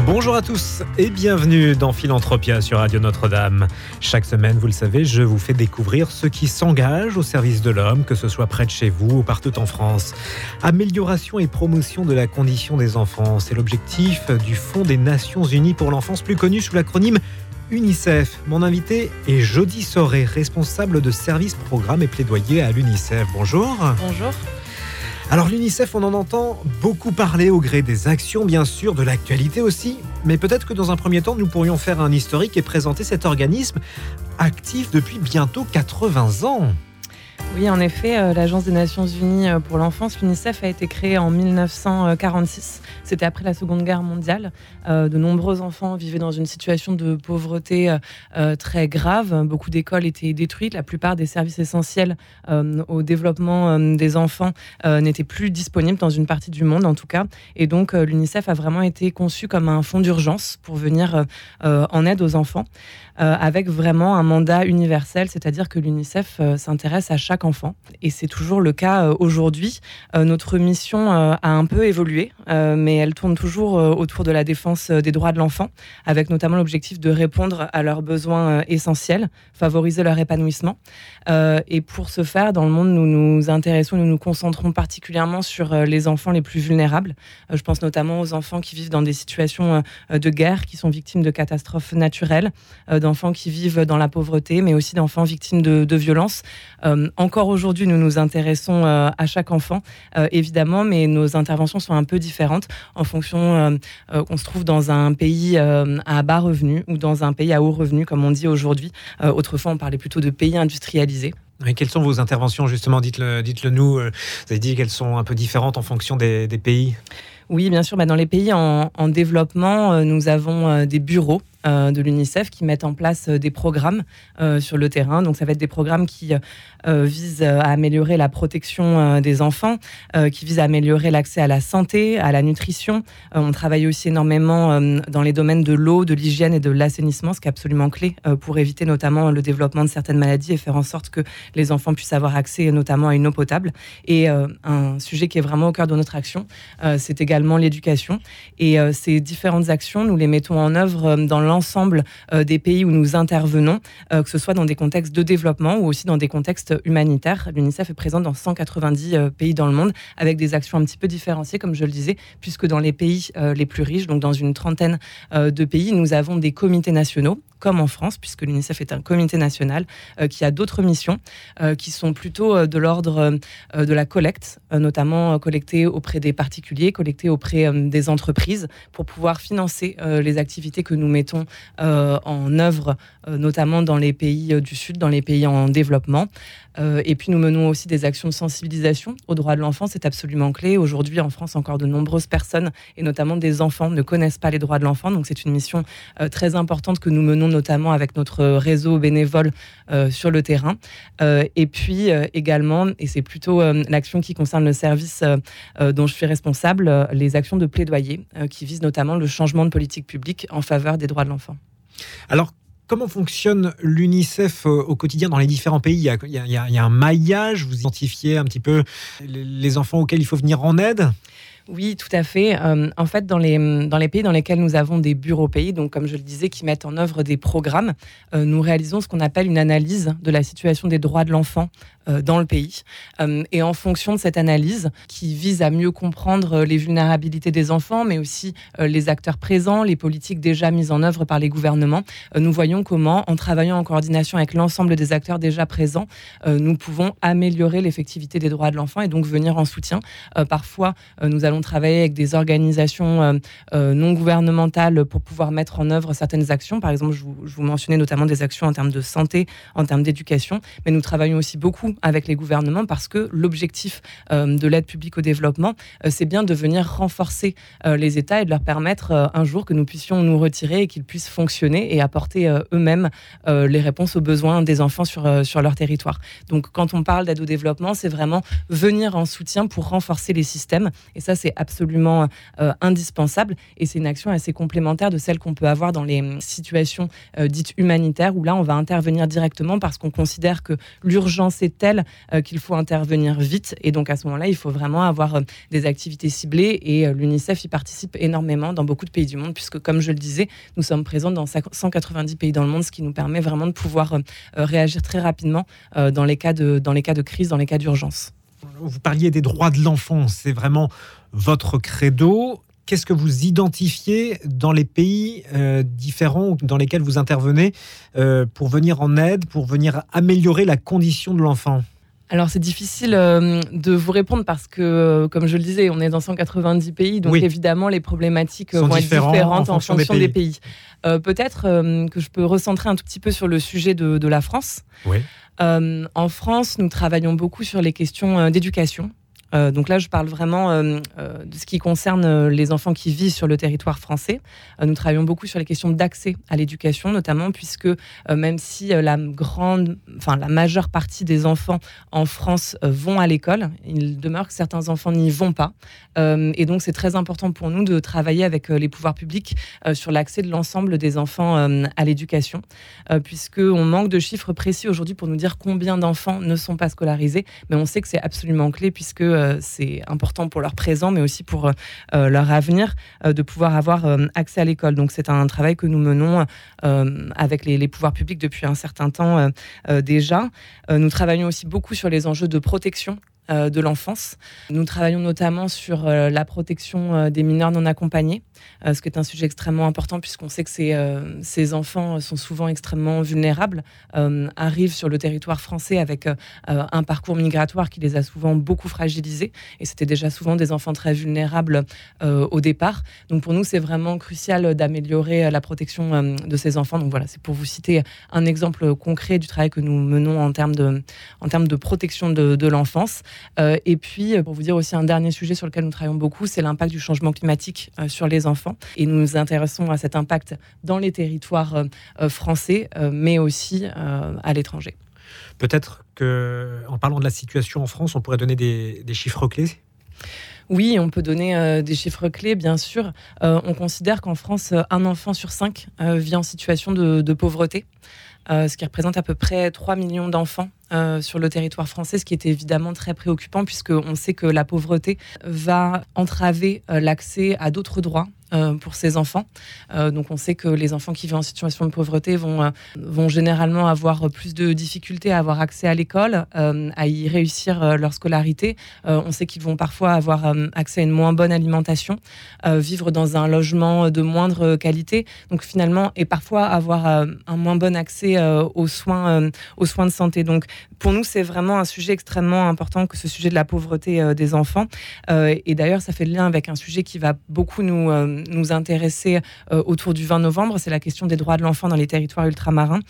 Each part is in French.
Bonjour à tous et bienvenue dans Philanthropia sur Radio Notre-Dame. Chaque semaine, vous le savez, je vous fais découvrir ceux qui s'engagent au service de l'homme, que ce soit près de chez vous ou partout en France. Amélioration et promotion de la condition des enfants, c'est l'objectif du Fonds des Nations Unies pour l'enfance, plus connu sous l'acronyme UNICEF. Mon invité est Jody Soré, responsable de service programme et plaidoyer à l'UNICEF. Bonjour. Bonjour. Alors l'UNICEF, on en entend beaucoup parler au gré des actions, bien sûr, de l'actualité aussi, mais peut-être que dans un premier temps, nous pourrions faire un historique et présenter cet organisme actif depuis bientôt 80 ans. Oui, en effet, euh, l'Agence des Nations Unies euh, pour l'enfance, l'UNICEF, a été créée en 1946. C'était après la Seconde Guerre mondiale. Euh, de nombreux enfants vivaient dans une situation de pauvreté très grave. Beaucoup d'écoles étaient détruites. La plupart des services essentiels au développement des enfants n'étaient plus disponibles dans une partie du monde, en tout cas. Et donc, l'UNICEF a vraiment été conçu comme un fonds d'urgence pour venir en aide aux enfants. Avec vraiment un mandat universel, c'est-à-dire que l'UNICEF s'intéresse à chaque enfant. Et c'est toujours le cas euh, aujourd'hui. notre mission a un peu évolué, mais elle tourne toujours autour de la défense des droits de l'enfant, avec notamment l'objectif de répondre à leurs besoins essentiels, favoriser leur épanouissement. et pour ce faire, dans le monde, nous nous intéressons, nous nous concentrons particulièrement sur les enfants les plus vulnérables. je pense notamment aux enfants qui vivent dans des situations de guerre, qui sont victimes de catastrophes naturelles, d'enfants qui vivent dans la pauvreté, mais aussi d'enfants victimes de, violences. Euh, encore aujourd'hui, nous nous intéressons euh, à chaque enfant, euh, évidemment, mais nos interventions sont un peu différentes en fonction qu'on se trouve dans un pays à bas revenus ou dans un pays à haut revenu, comme on dit aujourd'hui. autrefois, on parlait plutôt de pays industrialisés. Et quelles sont vos interventions justement? Dites-le dites nous. Vous avez dit qu'elles sont un peu différentes en fonction des, pays oui, bien sûr. Bah, dans les pays en, en développement, nous avons des bureaux euh, de l'UNICEF qui mettent en place euh, des programmes euh, sur le terrain. Donc ça va être des programmes qui visent à améliorer la protection des enfants, qui visent à améliorer l'accès à la santé, à la nutrition. on travaille aussi énormément dans les domaines de l'eau, de l'hygiène et de l'assainissement, ce qui est absolument clé pour éviter notamment le développement de certaines maladies et faire en sorte que les enfants puissent avoir accès notamment à une eau potable. Et un sujet qui est vraiment au cœur de notre action, c'est également l'éducation. Et ces différentes actions, nous les mettons en œuvre dans l'ensemble euh, des pays où nous intervenons, euh, que ce soit dans des contextes de développement ou aussi dans des contextes humanitaires. L'UNICEF est présent dans 190 euh, pays dans le monde avec des actions un petit peu différenciées, comme je le disais, puisque dans les pays les plus riches, donc dans une trentaine de pays, nous avons des comités nationaux comme en France, puisque l'UNICEF est un comité national qui a d'autres missions qui sont plutôt de l'ordre de la collecte, notamment collecter auprès des particuliers, collecter auprès des entreprises pour pouvoir financer les activités que nous mettons euh, en œuvre, euh, notamment dans les pays euh, du Sud, dans les pays en développement. Et puis nous menons aussi des actions de sensibilisation aux droits de l'enfant, c'est absolument clé. Aujourd'hui, en France, encore de nombreuses personnes, et notamment des enfants, ne connaissent pas les droits de l'enfant. Donc c'est une mission très importante que nous menons notamment avec notre réseau bénévole sur le terrain. et puis également, et c'est plutôt l'action qui concerne le service dont je suis responsable, les actions de plaidoyer qui visent notamment le changement de politique publique en faveur des droits de l'enfant. Alors, comment fonctionne l'UNICEF euh, au quotidien dans les différents pays? Il y, a, un maillage, vous identifiez un petit peu les enfants auxquels il faut venir en aide? Oui, tout à fait. Euh, en fait, dans les, pays dans lesquels nous avons des bureaux pays, donc comme je le disais, qui mettent en œuvre des programmes, euh, nous réalisons ce qu'on appelle une analyse de la situation des droits de l'enfant euh, dans le pays. et en fonction de cette analyse, qui vise à mieux comprendre les vulnérabilités des enfants, mais aussi les acteurs présents, les politiques déjà mises en œuvre par les gouvernements, nous voyons comment, en travaillant en coordination avec l'ensemble des acteurs déjà présents, nous pouvons améliorer l'effectivité des droits de l'enfant et donc venir en soutien. parfois, nous allons travailler avec des organisations euh, euh, non gouvernementales pour pouvoir mettre en œuvre certaines actions. Par exemple, je vous, mentionnais notamment des actions en termes de santé, en termes d'éducation, mais nous travaillons aussi beaucoup avec les gouvernements parce que l'objectif de l'aide publique au développement, c'est bien de venir renforcer les États et de leur permettre un jour que nous puissions nous retirer et qu'ils puissent fonctionner et apporter eux-mêmes les réponses aux besoins des enfants sur, sur leur territoire. Donc quand on parle d'aide au développement, c'est vraiment venir en soutien pour renforcer les systèmes. Et ça, c'est absolument indispensable. Et c'est une action assez complémentaire de celle qu'on peut avoir dans les hum, situations dites humanitaires où là, on va intervenir directement parce qu'on considère que l'urgence est telle euh, qu'il faut intervenir vite. Et donc à ce moment-là, il faut vraiment avoir euh, des activités ciblées. Et euh, l'UNICEF y participe énormément dans beaucoup de pays du monde, puisque comme je le disais, nous sommes présents dans 190 pays dans le monde, ce qui nous permet vraiment de pouvoir réagir très rapidement dans les cas de, dans les cas de crise, dans les cas d'urgence. Vous parliez des droits de l'enfant, c'est vraiment votre credo. Qu'est-ce que vous identifiez dans les pays euh, différents dans lesquels vous intervenez euh, pour venir en aide, pour venir améliorer la condition de l'enfant? Alors c'est difficile euh, de vous répondre parce que, comme je le disais, on est dans 190 pays, donc évidemment les problématiques vont être différentes en fonction, des pays. Peut-être que je peux recentrer un tout petit peu sur le sujet de, de la France. Oui. en France, nous travaillons beaucoup sur les questions d'éducation. Euh, donc là, je parle vraiment euh, euh, de ce qui concerne les enfants qui vivent sur le territoire français. nous travaillons beaucoup sur les questions d'accès à l'éducation, notamment puisque même si la grande, enfin la majeure partie des enfants en France vont à l'école, il demeure que certains enfants n'y vont pas. et donc c'est très important pour nous de travailler avec les pouvoirs publics sur l'accès de l'ensemble des enfants à l'éducation, puisque on manque de chiffres précis aujourd'hui pour nous dire combien d'enfants ne sont pas scolarisés, mais on sait que c'est absolument clé puisque c'est important pour leur présent, mais aussi pour euh, euh, leur avenir, de pouvoir avoir accès à l'école. Donc c'est un travail que nous menons avec les, pouvoirs publics depuis un certain temps déjà. nous travaillons aussi beaucoup sur les enjeux de protection de l'enfance. Nous travaillons notamment sur la protection des mineurs non accompagnés. Euh, ce qui est un sujet extrêmement important puisqu'on sait que ces, euh, ces, enfants sont souvent extrêmement vulnérables, euh, arrivent sur le territoire français avec un parcours migratoire qui les a souvent beaucoup fragilisés. Et c'était déjà souvent des enfants très vulnérables au départ. Donc pour nous, c'est vraiment crucial d'améliorer la protection de ces enfants. Donc voilà, c'est pour vous citer un exemple concret du travail que nous menons en termes de, en termes de protection de, de l'enfance. et puis, pour vous dire aussi un dernier sujet sur lequel nous travaillons beaucoup, c'est l'impact du changement climatique sur les enfants enfants. Et nous nous intéressons à cet impact dans les territoires euh, euh, français, euh, mais aussi à l'étranger. Peut-être que, en parlant de la situation en France, on pourrait donner des, chiffres clés? Oui, on peut donner des chiffres clés, bien sûr. on considère qu'en France, un enfant sur cinq vit en situation de, de pauvreté, ce qui représente à peu près 3 millions d'enfants euh, sur le territoire français, ce qui est évidemment très préoccupant puisqu'on sait que la pauvreté va entraver euh, l'accès à d'autres droits euh, pour ces enfants. donc on sait que les enfants qui vivent en situation de pauvreté vont, vont généralement avoir plus de difficultés à avoir accès à l'école, à y réussir leur scolarité. on sait qu'ils vont parfois avoir accès à une moins bonne alimentation, vivre dans un logement de moindre qualité, donc finalement, et parfois avoir un moins bon accès aux, soins, aux soins de santé. Donc pour nous, c'est vraiment un sujet extrêmement important que ce sujet de la pauvreté euh, des enfants. Euh, et d'ailleurs, ça fait le lien avec un sujet qui va beaucoup nous, euh, nous intéresser autour du 20 novembre, c'est la question des droits de l'enfant dans les territoires ultramarins,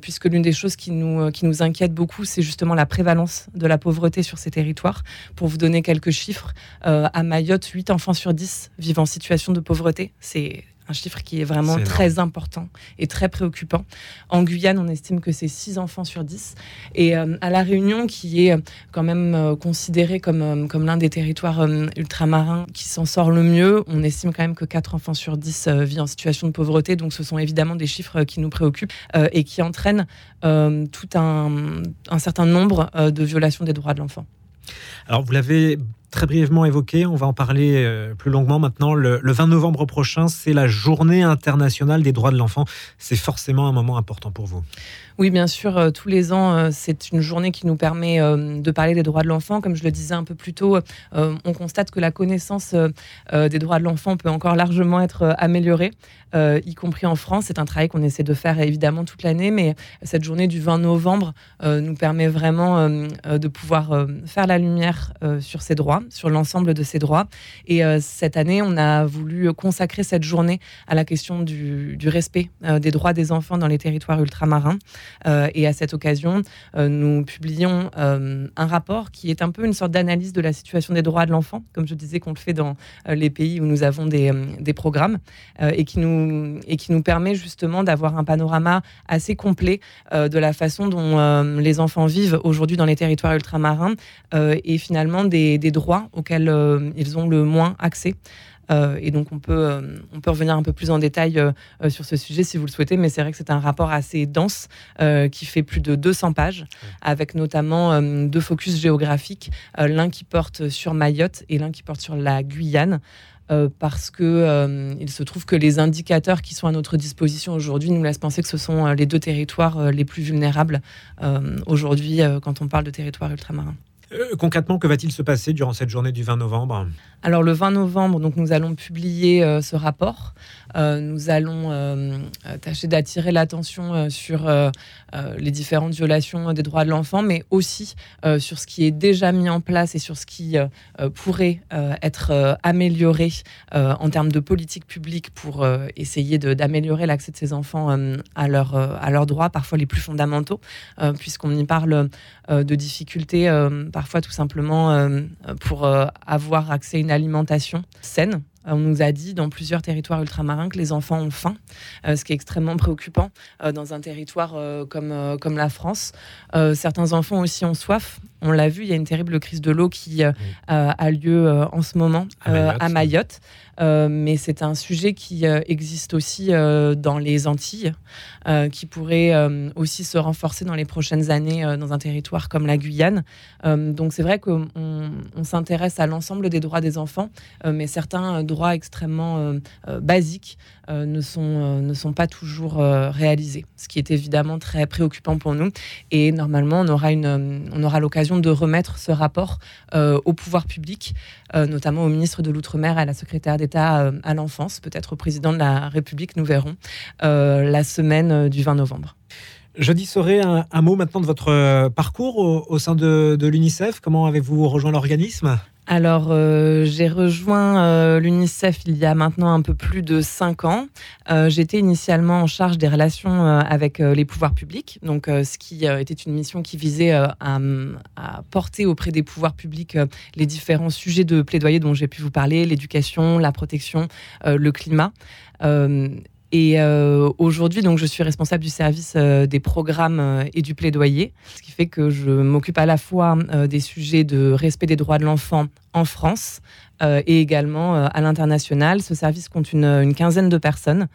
puisque l'une des choses qui nous, qui nous inquiète beaucoup, c'est justement la prévalence de la pauvreté sur ces territoires. Pour vous donner quelques chiffres, à Mayotte, 8 enfants sur 10 vivent en situation de pauvreté. C'est un chiffre qui est vraiment très important et très préoccupant. En Guyane, on estime que c'est 6 enfants sur 10. Et euh, à La Réunion, qui est euh, quand même euh, considéré comme, comme l'un des territoires ultramarins qui s'en sort le mieux, on estime quand même que 4 enfants sur 10 vivent en situation de pauvreté. Donc ce sont évidemment des chiffres qui nous préoccupent et qui entraînent tout un, un certain nombre de violations des droits de l'enfant. Alors vous l'avez très brièvement évoqué, on va en parler euh, plus longuement maintenant. Le, 20 novembre prochain, c'est la journée internationale des droits de l'enfant. C'est forcément un moment important pour vous. Oui, bien sûr, euh, tous les ans, euh, c'est une journée qui nous permet de parler des droits de l'enfant. Comme je le disais un peu plus tôt, on constate que la connaissance des droits de l'enfant peut encore largement être améliorée, y compris en France. C'est un travail qu'on essaie de faire évidemment toute l'année, mais cette journée du 20 novembre nous permet vraiment de pouvoir faire la lumière sur ces droits. droits, sur l'ensemble de ces droits. Et cette année, on a voulu consacrer cette journée à la question du, respect des droits des enfants dans les territoires ultramarins. Et à cette occasion, nous publions un rapport qui est un peu une sorte d'analyse de la situation des droits de l'enfant, comme je disais qu'on le fait dans les pays où nous avons des, programmes, et, qui nous, et qui nous permet justement d'avoir un panorama assez complet de la façon dont les enfants vivent aujourd'hui dans les territoires ultramarins et finalement des droits auxquels ils ont le moins accès. Euh, et donc, on peut, euh, on peut revenir un peu plus en détail euh, sur ce sujet si vous le souhaitez, mais c'est vrai que c'est un rapport assez dense qui fait plus de 200 pages, avec notamment deux focus géographiques, l'un qui porte sur Mayotte et l'un qui porte sur la Guyane. parce que il se trouve que les indicateurs qui sont à notre disposition aujourd'hui nous laissent penser que ce sont les deux territoires les plus vulnérables aujourd'hui quand on parle de territoires ultramarins. Concrètement, que va-t-il se passer durant cette journée du 20 novembre? Alors le 20 novembre, donc nous allons publier euh, ce rapport. Euh, nous allons euh, tâcher d'attirer l'attention sur les différentes violations des droits de l'enfant, mais aussi sur ce qui est déjà mis en place et sur ce qui pourrait être amélioré en termes de politique publique pour essayer d'améliorer l'accès de ces enfants à leurs droits, parfois les plus fondamentaux, puisqu'on y parle de difficultés, parfois tout simplement pour avoir accès à une alimentation saine. On nous a dit dans plusieurs territoires ultramarins que les enfants ont faim, euh, ce qui est extrêmement préoccupant euh, dans un territoire euh, comme, comme la France. certains enfants aussi ont soif. On l'a vu, il y a une terrible crise de l'eau qui a lieu en ce moment À Mayotte. Euh, mais c'est un sujet qui euh, existe aussi euh, dans les Antilles, qui pourrait aussi se renforcer dans les prochaines années dans un territoire comme la Guyane. donc c'est vrai qu'on on, s'intéresse à l'ensemble des droits des enfants, mais certains droits extrêmement basiques ne, sont, ne sont pas toujours réalisés, ce qui est évidemment très préoccupant pour nous. Et normalement, on aura, une, on aura l'occasion de remettre ce rapport au pouvoir public, notamment au ministre de l'Outre-mer à la secrétaire d'État euh, à l'enfance, peut-être au président de la République, nous verrons, euh, la semaine euh, du 20 novembre. Je dis un, un, mot maintenant de votre parcours au, sein de l'UNICEF? Comment avez-vous rejoint l'organisme? Alors, euh, j'ai rejoint euh, l'UNICEF il y a maintenant un peu plus de cinq ans. Euh, j'étais initialement en charge des relations avec les pouvoirs publics, donc ce qui était une mission qui visait à, à, porter auprès des pouvoirs publics les différents sujets de plaidoyer dont j'ai pu vous parler, l'éducation, la protection, le climat. Et euh, aujourd'hui, donc, je suis responsable du service euh, des programmes euh, et du plaidoyer, ce qui fait que je m'occupe à la fois des sujets de respect des droits de l'enfant en France et également à l'international. Ce service compte une, une quinzaine de personnes.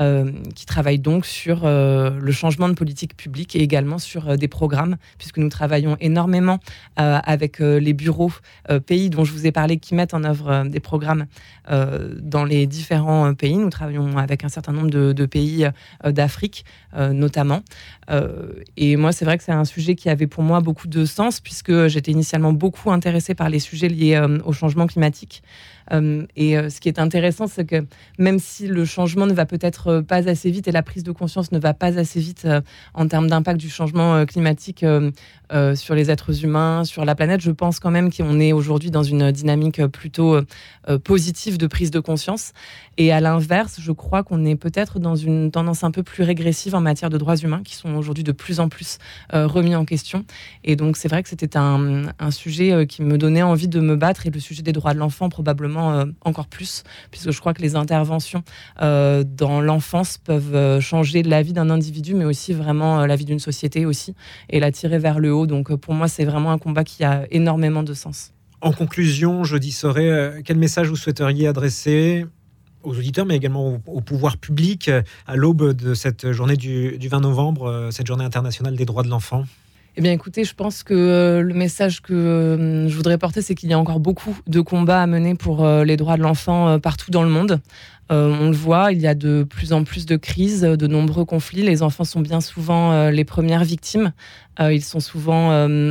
Euh, qui travaille donc sur euh, le changement de politique publique et également sur euh, des programmes, puisque nous travaillons énormément avec les bureaux pays dont je vous ai parlé qui mettent en œuvre des programmes dans les différents pays. Nous travaillons avec un certain nombre de, de pays d'Afrique notamment. et moi, c'est vrai que c'est un sujet qui avait pour moi beaucoup de sens, puisque j'étais initialement beaucoup intéressée par les sujets liés au changement climatique. Euh, et euh, ce qui est intéressant, c'est que même si le changement ne va peut-être euh, pas assez vite et la prise de conscience ne va pas assez vite en termes d'impact du changement climatique sur les êtres humains, sur la planète, je pense quand même qu'on est aujourd'hui dans une dynamique plutôt positive de prise de conscience. Et à l'inverse, je crois qu'on est peut-être dans une tendance un peu plus régressive en matière de droits humains qui sont aujourd'hui de plus en plus remis en question. Et donc c'est vrai que c'était un, un sujet qui me donnait envie de me battre et le sujet des droits de l'enfant probablement euh, encore plus, puisque je crois que les interventions euh, dans l'enfance peuvent euh, changer la vie d'un individu, mais aussi vraiment la vie d'une société aussi, et la tirer vers le haut. Donc pour moi, c'est vraiment un combat qui a énormément de sens. En conclusion, je dis serait quel message vous souhaiteriez adresser aux auditeurs, mais également au, pouvoir public à l'aube de cette journée du, du 20 novembre, cette journée internationale des droits de l'enfant? Eh bien, écoutez, je pense que euh, le message que euh, je voudrais porter, c'est qu'il y a encore beaucoup de combats à mener pour euh, les droits de l'enfant partout dans le monde. on le voit, il y a de plus en plus de crises, de nombreux conflits. Les enfants sont bien souvent les premières victimes. ils sont souvent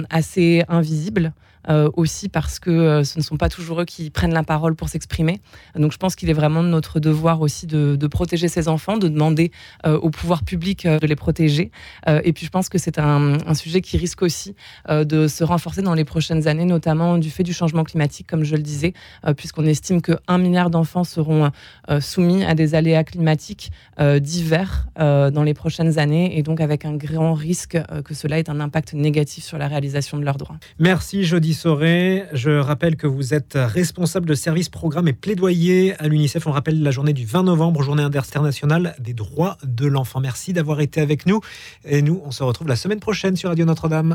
assez invisibles. Euh, aussi parce que euh, ce ne sont pas toujours eux qui prennent la parole pour s'exprimer. Donc je pense qu'il est vraiment de notre devoir aussi de, protéger ces enfants, de demander euh, au pouvoir public de les protéger. et puis je pense que c'est un, un, sujet qui risque aussi de se renforcer dans les prochaines années, notamment du fait du changement climatique, comme je le disais, puisqu'on estime que 1 milliard d'enfants seront soumis à des aléas climatiques divers dans les prochaines années, et donc avec un grand risque que cela ait un impact négatif sur la réalisation de leurs droits. Merci, Jody je rappelle que vous êtes responsable de service, programme et plaidoyer à l'UNICEF. On rappelle la journée du 20 novembre, journée internationale des droits de l'enfant. Merci d'avoir été avec nous. Et nous, on se retrouve la semaine prochaine sur Radio Notre-Dame.